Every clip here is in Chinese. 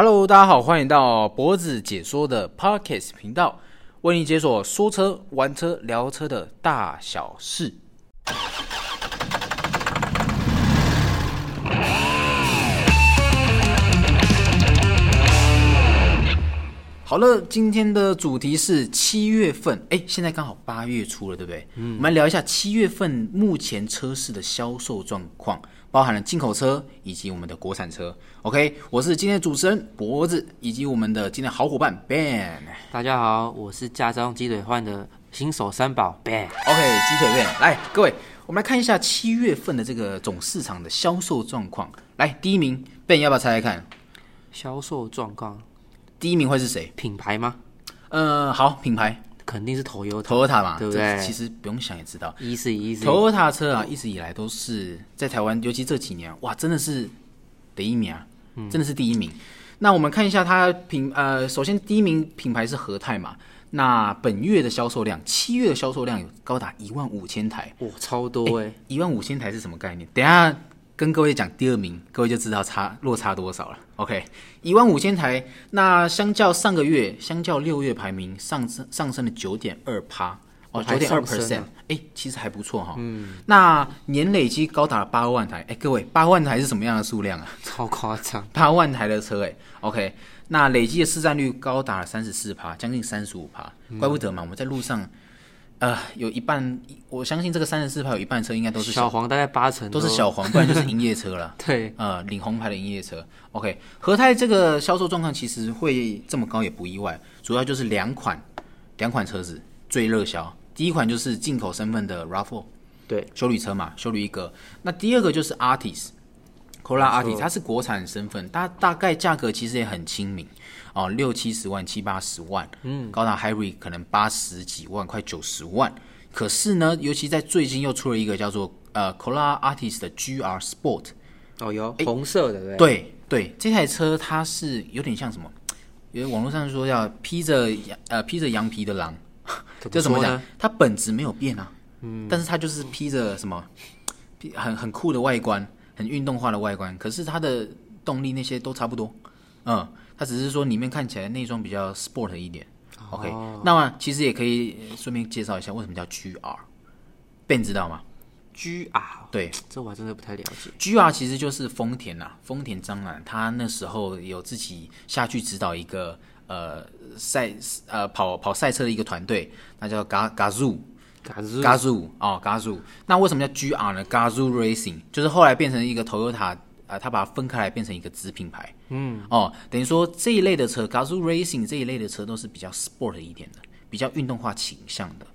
Hello，大家好，欢迎到脖子解说的 Parkes 频道，为你解锁说车、玩车、聊车的大小事。好了，今天的主题是七月份，哎，现在刚好八月初了，对不对？嗯，我们来聊一下七月份目前车市的销售状况，包含了进口车以及我们的国产车。OK，我是今天的主持人脖子，以及我们的今天好伙伴 Ben。大家好，我是驾照鸡腿换的新手三宝 Ben。OK，鸡腿 Ben，来，各位，我们来看一下七月份的这个总市场的销售状况。来，第一名 Ben，要不要猜猜看？销售状况，第一名会是谁？品牌吗？呃，好，品牌肯定是 Toyota。嘛，对不对其实不用想也知道。一是一是 Toyota 车啊，一直以来都是在台湾，尤其这几年，哇，真的是第一名啊，真的是第一名。那我们看一下它品呃，首先第一名品牌是和泰嘛，那本月的销售量，七月的销售量有高达一万五千台，哇，超多哎、一万五千台是什么概念？等一下跟各位讲第二名，各位就知道差落差多少了。OK，一万五千台，那相较上个月，相较六月排名上升上升了九点二趴。哦，九还点二 percent，啊哎，其实还不错哈。嗯，那年累积高达八万台，哎，各位，八万台是什么样的数量啊？超夸张。八万台的车，哎，OK，那累积的市占率高达三十四趴，将近三十五趴，怪不得嘛，我们在路上，呃，有一半，我相信这个三十四趴有一半车应该都是小黄大概八成都是小黄，不然就是营业车了。对，呃，领红牌的营业车。OK，和泰这个销售状况其实会这么高也不意外，主要就是两款两款车子最热销。第一款就是进口身份的 RAV4 对，修旅车嘛，修旅一个。那第二个就是 Artis。Corolla 没 Artis 错它是国产身份，它大概价格其实也很亲民哦，六七十万、七八十万，嗯，高达 Hybrid 可能八十几万、快九十万。可是呢，尤其在最近又出了一个叫做呃 Corolla Artis 的 GR Sport，哦有红色的对不对？对对，这台车它是有点像什么？因为网络上说要披着羊呃披着羊皮的狼，怎这怎么讲？？它本质没有变啊，嗯，但是它就是披着什么，很很酷的外观，很运动化的外观，可是它的动力那些都差不多，嗯，它只是说里面看起来内装比较 sport 一点。OK，那么其实也可以呃顺便介绍一下为什么叫 GR，Ben 知道吗？GR，对，这我还真的不太了解。GR 其实就是丰田呐、丰田章男他那时候有自己下去指导一个呃赛呃跑跑赛车的一个团队，那叫 Ga Gazoo Gazoo 哦 Gazoo。那为什么叫 GR 呢？Gazoo Racing 就是后来变成一个 Toyota 啊、它把它分开来变成一个子品牌。嗯，哦，等于说这一类的车 Gazoo Racing 这一类的车都是比较 sport 一点的，比较运动化倾向的。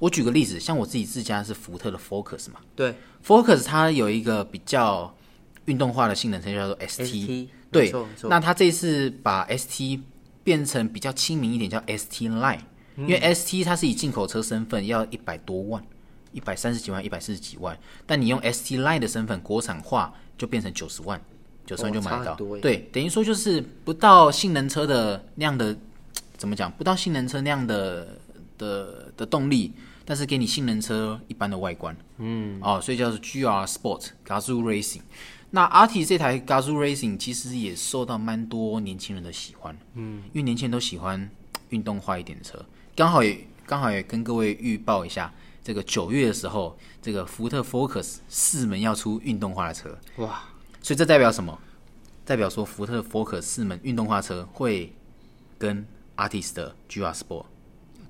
我举个例子，像我自己自家是福特的 Focus 嘛，对 Focus 它有一个比较运动化的性能车叫做 ST，, ST 对那它这次把 ST 变成比较亲民一点，叫 ST Line，、因为 ST 它是以进口车身份要一百多万，一百三十几万，一百四十几万，但你用 ST Line 的身份国产化就变成九十万，九十万就买得到。对，等于说就是不到性能车的那样的 怎么讲，不到性能车那样的的的动力，但是给你性能车一般的外观，嗯，哦，所以叫做 GR Sport Gazoo Racing。那 RT 这台 Gazoo Racing 其实也受到蛮多年轻人的喜欢，嗯，因为年轻人都喜欢运动化一点的车，刚好也刚好也跟各位预报一下，这个九月的时候，这个福特 Focus 四门要出运动化的车，哇，所以这代表什么？代表说福特 Focus 四门运动化车会跟 Artist 的 GR Sport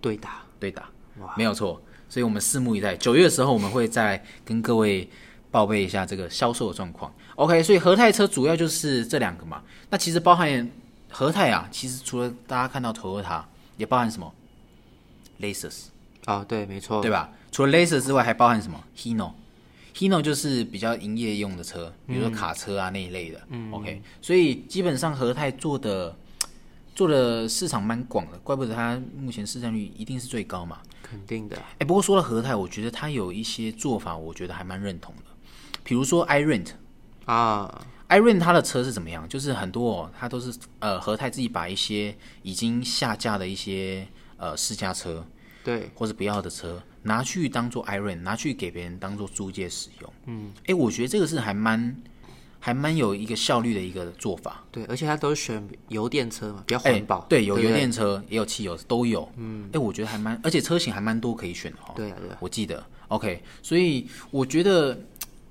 对打对打，哇没有错。所以我们拭目以待。九月的时候，我们会再跟各位报备一下这个销售的状况。OK，所以和泰车主要就是这两个嘛。那其实包含和泰啊，其实除了大家看到 Toyota，也包含什么 Lexus，哦，对，没错，对吧？除了 Lexus 之外，还包含什么 Hino。Hino 就是比较营业用的车，比如说卡车啊那一类的。嗯，OK，所以基本上和泰做的做的市场蛮广的，怪不得它目前市占率一定是最高嘛。肯定的。哎，不过说到和泰，我觉得它有一些做法，我觉得还蛮认同的。比如说 iRent，iRent 啊，它的车是怎么样？就是很多哦，它都是呃和泰自己把一些已经下架的一些呃试驾车对，或者不要的车拿去当做 iRent，拿去给别人当做租借使用。嗯，哎，我觉得这个是还蛮还蛮有一个效率的一个做法。对，而且它都是选油电车嘛，比较哎环保。对，有油电车，也有汽油，都有。嗯，哎，我觉得还蛮，而且车型还蛮多可以选的哈。对啊，对啊，我记得，OK，所以我觉得，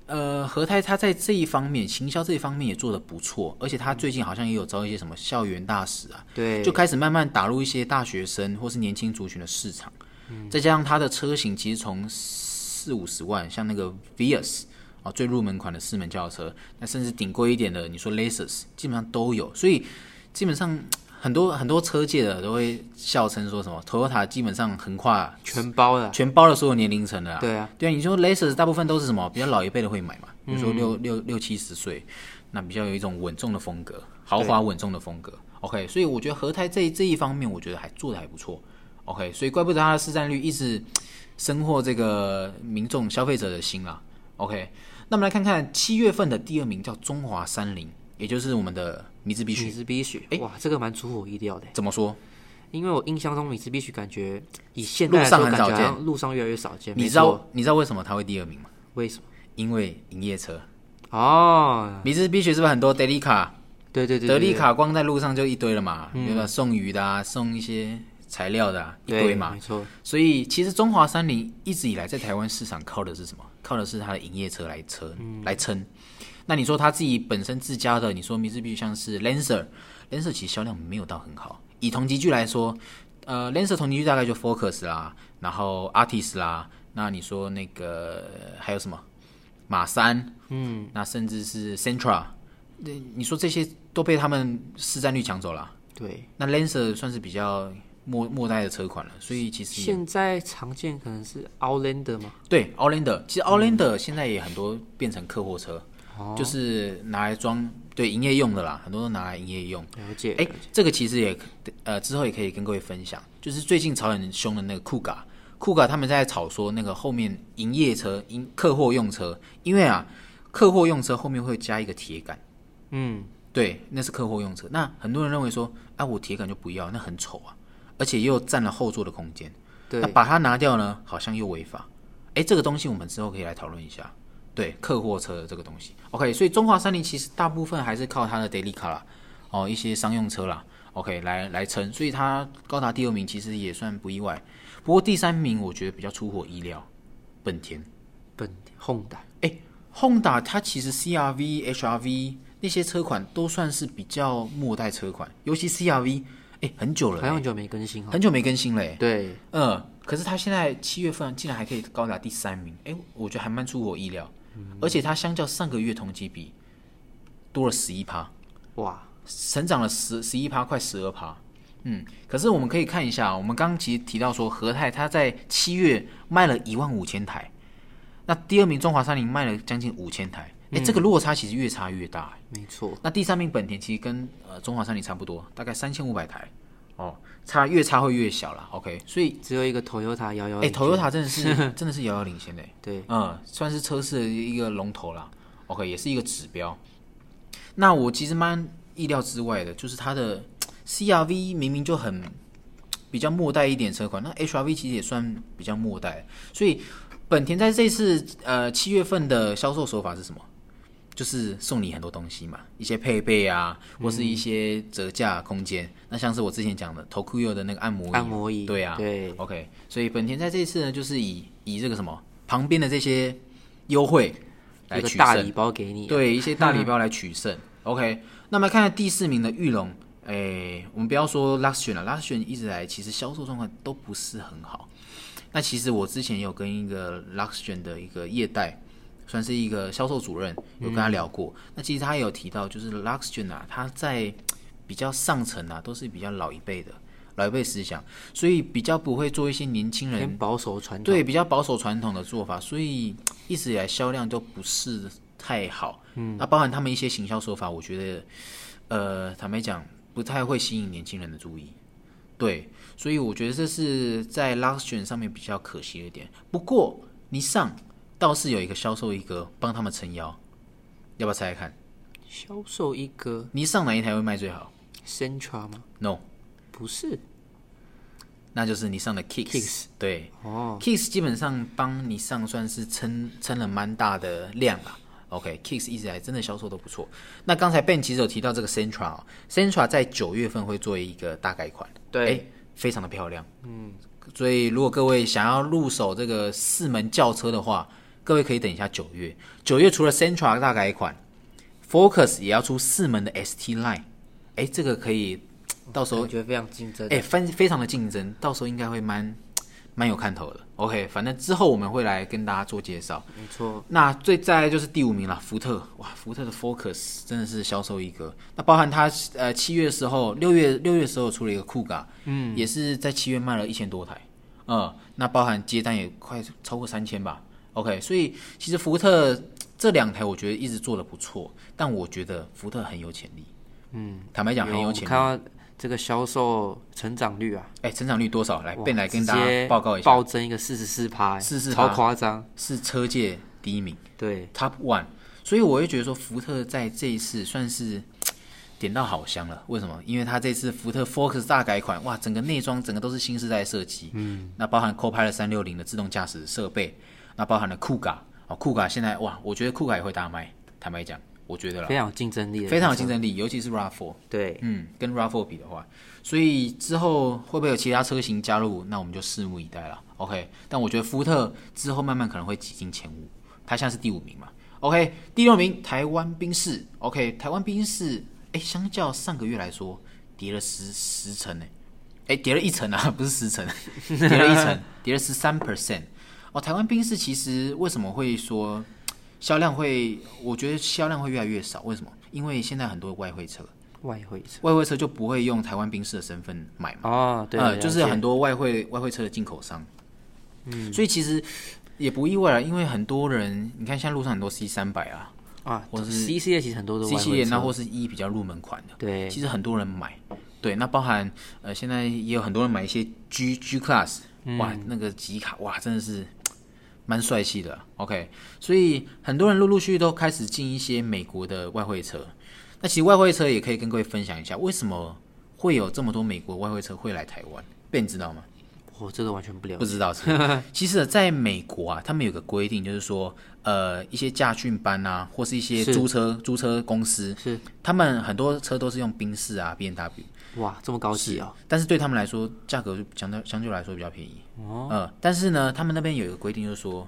呃，和泰他在这一方面，行销这一方面也做得不错，而且他最近好像也有招一些什么校园大使啊，对，就开始慢慢打入一些大学生或是年轻族群的市场。嗯。再加上他的车型其实从四五十万，像那个 Vios 啊，最入门款的四门轿车，那甚至顶贵一点的，你说 Lexus 基本上都有，所以基本上很多很多车界的都会笑称说什么 Toyota 基本上横跨全包的啊。全包了所有年龄层的啦。对啊，对啊，你说 Lexus 大部分都是什么比较老一辈的会买嘛，比如说六六六七十岁，那比较有一种稳重的风格，豪华稳重的风格。OK，所以我觉得和泰这这一方面，我觉得还做的还不错。OK，所以怪不得它的市占率一直深获这个民众消费者的心啦。OK，那我们来看看七月份的第二名叫中华三菱，也就是我们的米兹比米许。兹比许，哎哇，这个蛮出乎我意料的，怎么说？因为我印象中米兹比许感觉以现路上很少见路上越来越少见。你知道你知道为什么它会第二名吗？为什么？因为营业车，哦，米兹比许是不是很多德利卡？对对对，德利卡光在路上就一堆了嘛，对吧？送鱼的啊，送一些材料的、啊、一堆嘛没。错，所以其实中华三菱一直以来在台湾市场靠的是什么？靠的是它的营业车来车、来撑。那你说他自己本身自家的，你说米兹比像是 Lancer，Lancer 其实销量没有到很好。以同级距来说，呃，Lancer 同级距大概就 Focus 啦，然后 Artist 啦，那你说那个还有什么马三，嗯，那甚至是 Centra 那你说这些都被他们市占率抢走了。对。那 Lancer 算是比较末末代的车款了，所以其实现在常见可能是 Outlander 吗，对 Outlander，其实 Outlander 现在也很多变成客货车，哦就是拿来装对营业用的啦，很多都拿来营业用。了解。哎、这个其实也呃之后也可以跟各位分享，就是最近炒很凶的那个酷嘎，酷嘎他们在炒说那个后面营业车、营客货用车，因为啊客货用车后面会加一个铁杆，嗯，对，那是客货用车。那很多人认为说，啊我铁杆就不要，那很丑啊，而且又占了后座的空间。对那，把它拿掉呢，好像又违法。哎，这个东西我们之后可以来讨论一下。对，客货车的这个东西，OK。所以中华三菱其实大部分还是靠它的 daily car 啦，哦，一些商用车啦，OK 来来撑，所以它高达第二名其实也算不意外。不过第三名我觉得比较出乎我意料，本田。本田 Honda 哎 Honda 它其实 CRV、HRV 那些车款都算是比较末代车款，尤其 CRV，哎，很久了、欸，好像很久没更新哈。很久没更新了、欸，对，嗯，可是他现在七月份竟然还可以高达第三名，哎，我觉得还蛮出乎我意料，而且它相较上个月同期比多了十一趴，哇，成长了十十一趴，快十二趴。嗯，可是我们可以看一下，我们刚刚其实提到说，和泰它在七月卖了一万五千台，那第二名中华三菱卖了将近五千台，哎、这个落差其实越差越大、欸没错，那第三名本田其实跟呃中华三菱差不多，大概三千五百台，哦，差越差会越小啦 OK，所以只有一个 Toyota 遥遥哎、领 t o y o t 先 a 真的是 真的是遥遥领先的，对，嗯，算是车市的一个龙头啦。OK，也是一个指标。那我其实蛮意料之外的，就是它的 CRV 明明就很比较末代一点车款，那 HRV 其实也算比较末代，所以本田在这次呃七月份的销售手法是什么？就是送你很多东西嘛，一些配备啊，或是一些折价空间。那像是我之前讲的 Tokuyo 的那个按摩椅，按摩椅，对啊，对，OK，所以本田在这一次呢，就是以以这个什么旁边的这些优惠来取胜。大礼，包给你，，对一些大礼包来取胜。OK，那么来看看第四名的玉龙，哎，我们不要说 Luxion 了，Luxion 一直来其实销售状况都不是很好。那其实我之前有跟一个 Luxion 的一个业代，算是一个销售主任，有跟他聊过。那其实他也有提到，就是 Luxion 啊，他在比较上层啊，都是比较老一辈的老一辈思想，所以比较不会做一些年轻人保守传统，对，比较保守传统的做法，所以一直以来销量都不是太好。嗯，那包含他们一些行销手法，我觉得，呃，坦白讲，不太会吸引年轻人的注意。对，所以我觉得这是在 Luxion 上面比较可惜的一点。不过，尼桑倒是有一个销售一哥帮他们撑腰，要不要猜猜看？销售一哥，你上哪一台会卖最好？Centra 吗？？No，不是，那就是你上的 Kicks。Kicks 对，哦，Kicks 基本上帮你上算是撑撑了蛮大的量啦。OK，Kicks 一直以来真的销售都不错。那刚才 Ben 其实有提到这个 Centra，Centra、哦在九月份会做一个大改款，对诶非常的漂亮。嗯，所以如果各位想要入手这个四门轿车的话，各位可以等一下九月。九月除了 Centra 大改款，Focus 也要出四门的 ST Line，哎，这个可以到时候我觉得非常竞争。哎，非非常的竞争，到时候应该会蛮蛮有看头的。OK，反正之后我们会来跟大家做介绍。没错，那最再来就是第五名了，福特。哇，福特的 Focus 真的是销售一哥。那包含它呃七月的时候，六月六月的时候出了一个酷嘎，嗯，也是在七月卖了一千多台，嗯，那包含接单也快超过三千吧。OK，所以其实福特这两台我觉得一直做的不错，但我觉得福特很有潜力。嗯，坦白讲很有潜力。看到这个销售成长率啊，哎，成长率多少？来，哇便来跟大家接报告一下，暴增一个四十四趴，四四超夸张。是车界第一名。对，Top One，所以我会觉得说福特在这一次算是 点到好香了。为什么？因为它这次福特 Focus 大改款，哇，整个内装整个都是新时代设计，嗯，那包含 Copilot 三六零的自动驾驶设备，那包含了酷嘎哦，酷嘎现在哇，我觉得酷嘎也会大卖，坦白讲，我觉得啦非，常有竞争力，非常有竞。争力，尤其是 RAV4，对，嗯，跟 RAV4 比的话，所以之后会不会有其他车型加入，那我们就拭目以待了。OK，但我觉得福特之后慢慢可能会挤进前五，它现在是第五名嘛。OK，第六名台湾宾士，OK，台湾宾士，哎，相较上个月来说，跌了十十成呢，哎，跌了一层啊，不是十层，跌了一层，跌了十三 percent。哦，台湾宾士其实为什么会说销量会？我觉得销量会越来越少，为什么？因为现在很多外汇车，外汇车。外汇车就不会用台湾冰士的身份买嘛，哦，对，呃，就是很多外汇外汇车的进口商，嗯，所以其实也不意外了，因为很多人，你看现在路上很多 C 三百啊啊，或是 C 系列其实很多都，C 系列那或是是 E 比较入门款的，对。其实很多人买，对，那包含呃现在也有很多人买一些 G G Class，哇，嗯。那个吉卡哇真的是蛮帅气的，OK，所以很多人陆陆续续都开始进一些美国的外汇车。那其实外汇车也可以跟各位分享一下，为什么会有这么多美国外汇车会来台湾？被你知道吗？我这个完全不了解。不知道 其实，在美国啊，他们有个规定，就是说，呃，一些驾训班啊，或是一些租车租车公司，是他们很多车都是用宾士啊、B N W，哇，这么高级哦，但是对他们来说，价格就相对相对来说比较便宜。哦，呃，但是呢，他们那边有一个规定，就是说，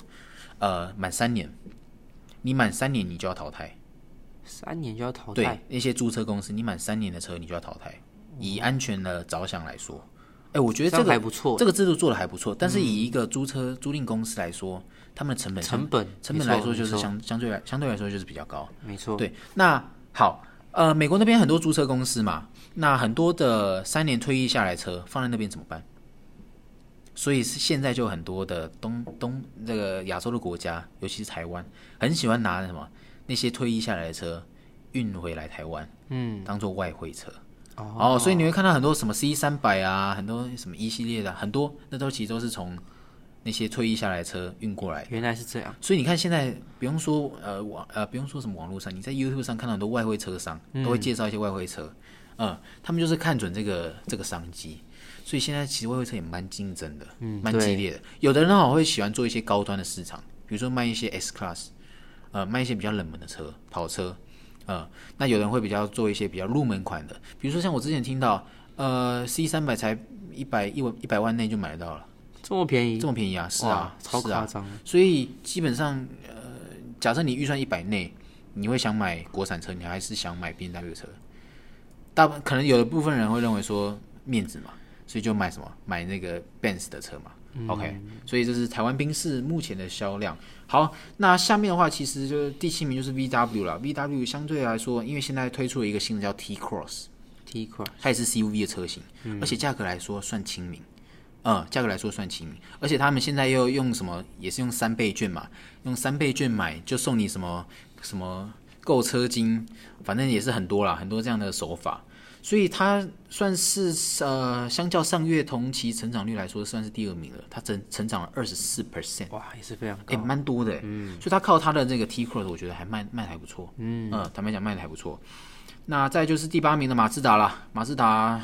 呃，满三年，你满三年你就要淘汰。三年就要淘汰对汰，，那些租车公司，你满三年的车你就要淘汰。以安全的着想来说，哎，我觉得这这个样还不错。这个制度做的还不错，但是以一个租车租赁公司来说，他们的成本成本成本来说就是相相对来相对来说就是比较高。没错，对，那好，呃，美国那边很多租车公司嘛，那很多的三年退役下来车放在那边怎么办？所以是现在就很多的东东这个亚洲的国家，尤其是台湾，很喜欢拿什么那些退役下来的车运回来台湾，嗯，当做外汇车。哦，哦，所以你会看到很多什么 C 三百啊，很多什么一系列的啊，很多那都其实都是从那些退役下来的车运过来。原来是这样，所以你看现在不用说呃网呃不用说什么网络上，你在 YouTube 上看到很多外汇车商都会介绍一些外汇车，嗯，他们就是看准这个这个商机。所以现在其实外汇车也蛮竞争的，嗯蛮激烈的。有的人好会喜欢做一些高端的市场，比如说卖一些 S Class，呃，卖一些比较冷门的车，跑车，呃，那有人会比较做一些比较入门款的，比如说像我之前听到，呃，C 三百才一百一万一百万内就买得到了，这么便宜，这么便宜啊？是啊，超夸张，所以基本上，呃，假设你预算一百内，你会想买国产车，你还是想买 B N W 车？大部可能有的部分人会认为说面子嘛，所以就买什么买那个 Benz 的车嘛。OK，所以这是台湾宾士目前的销量。好，那下面的话其实就是第七名就是 V W 了。V W 相对来说，因为现在推出了一个新的叫 T Cross，T Cross 它也是 CUV 的车型，而且价格来说算亲民。嗯，价格来说算亲民，而且他们现在又用什么，也是用三倍券嘛，用三倍券买就送你什么什么购车金，反正也是很多啦，很多这样的手法，所以它算是呃，相较上月同期成长率来说，算是第二名了，它成成长了二十四 percent，哇，也是非常哎，高，蛮多的，嗯，所以它靠它的这个 T Cross，我觉得还卖卖的还不错，嗯，呃，坦白讲卖的还不错。那再就是第八名的马自达啦，马自达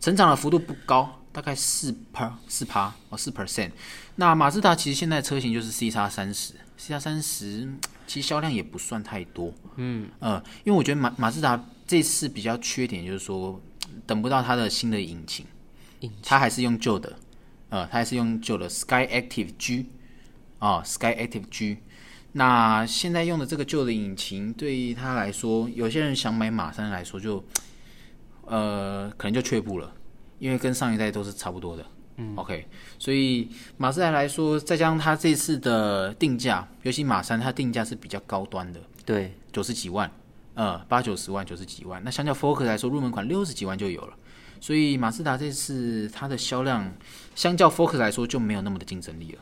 成长的幅度不高，大概四 per 四趴哦四 percent。那马自达其实现在车型就是 C 叉三十，C 叉三十其实销量也不算太多。嗯，呃，因为我觉得马马自达这次比较缺点就是说，等不到它的新的引擎，引它还是用旧的，呃，它还是用旧的 Sky Active G 啊、Sky Active G。那现在用的这个旧的引擎，对于他来说，有些人想买马三来说就，呃，可能就却步了，因为跟上一代都是差不多的。嗯，OK，所以马自达来说，再加上它这次的定价，尤其马三，它定价是比较高端的，对，九十几万，呃，八九十万，九十几万。那相较 Focus 来说，入门款六十几万就有了。所以马自达这次它的销量，相较 Focus 来说就没有那么的竞争力了。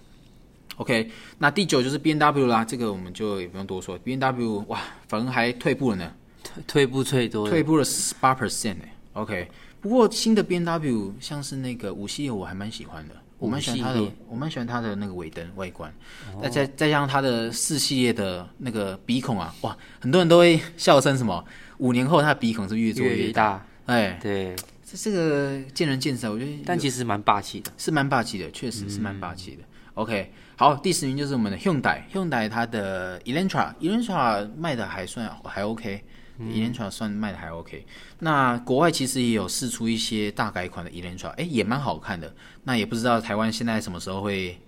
OK，那第九就是 B N W 啦，这个我们就也不用多说，B N W 哇，反而还退步了呢，退退步最多退步了十八 percent 哎。OK，不过新的 B N W 像是那个五系列我还蛮喜欢的，我蛮喜欢它的我蛮喜欢它的那个尾灯外观，再再再加上它的四系列的那个鼻孔啊，哇，很多人都会笑称什么，五年后它的鼻孔是越做越越大，大，哎，对，这这个见仁见智啊，我觉得但其实蛮霸气的。是蛮霸气的，确实是蛮霸气的。OK，好，第十名就是我们的 Hyundai，Hyundai 它的 Elantra，Elantra 卖的还算还 OK，Elantra 算卖的还 OK。那国外其实也有试出一些大改款的 Elantra，哎，也蛮好看的。那也不知道台湾现在什么时候会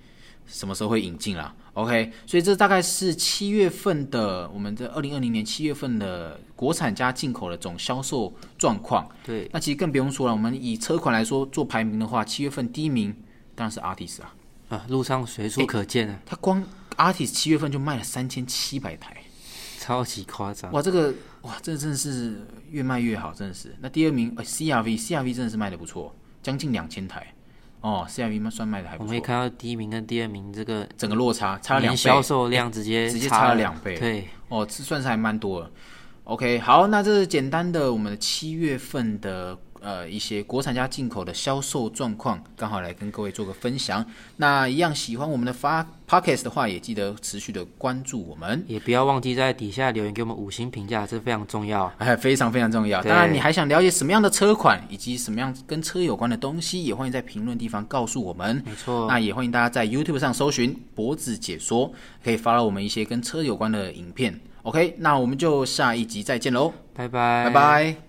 什么时候会引进啦。OK，所以这大概是七月份的我们的二零二零年七月份的国产加进口的总销售状况。对，那其实更不用说了，我们以车款来说做排名的话，七月份第一名当然是 Artis 啊，啊，路上随处可见啊，它光 Artis 七月份就卖了三千七百台，超级夸张。哇，这个哇，这真的是越卖越好，真的是。那第二名，呃，CRV，CRV 真的是卖的不错，将近两千台，哦，CRV 算卖的还不错，我们可以看到第一名跟第二名这个整个落差差了两倍，销售量直接直接差差了两倍。对，哦，这算是还蛮多的。OK，好，那这是简单的我们的七月份的呃一些国产加进口的销售状况，刚好来跟各位做个分享。那一样喜欢我们的发 Podcast 的话，也记得持续的关注我们。也不要忘记在底下留言给我们五星评价，这非常重要。哎，非常非常重要。当然，你还想了解什么样的车款，以及什么样跟车有关的东西，也欢迎在评论地方告诉我们。没错，那也欢迎大家在 YouTube 上搜寻“脖子解说”，可以发到我们一些跟车有关的影片。OK，那我们就下一集再见喽，拜拜，拜拜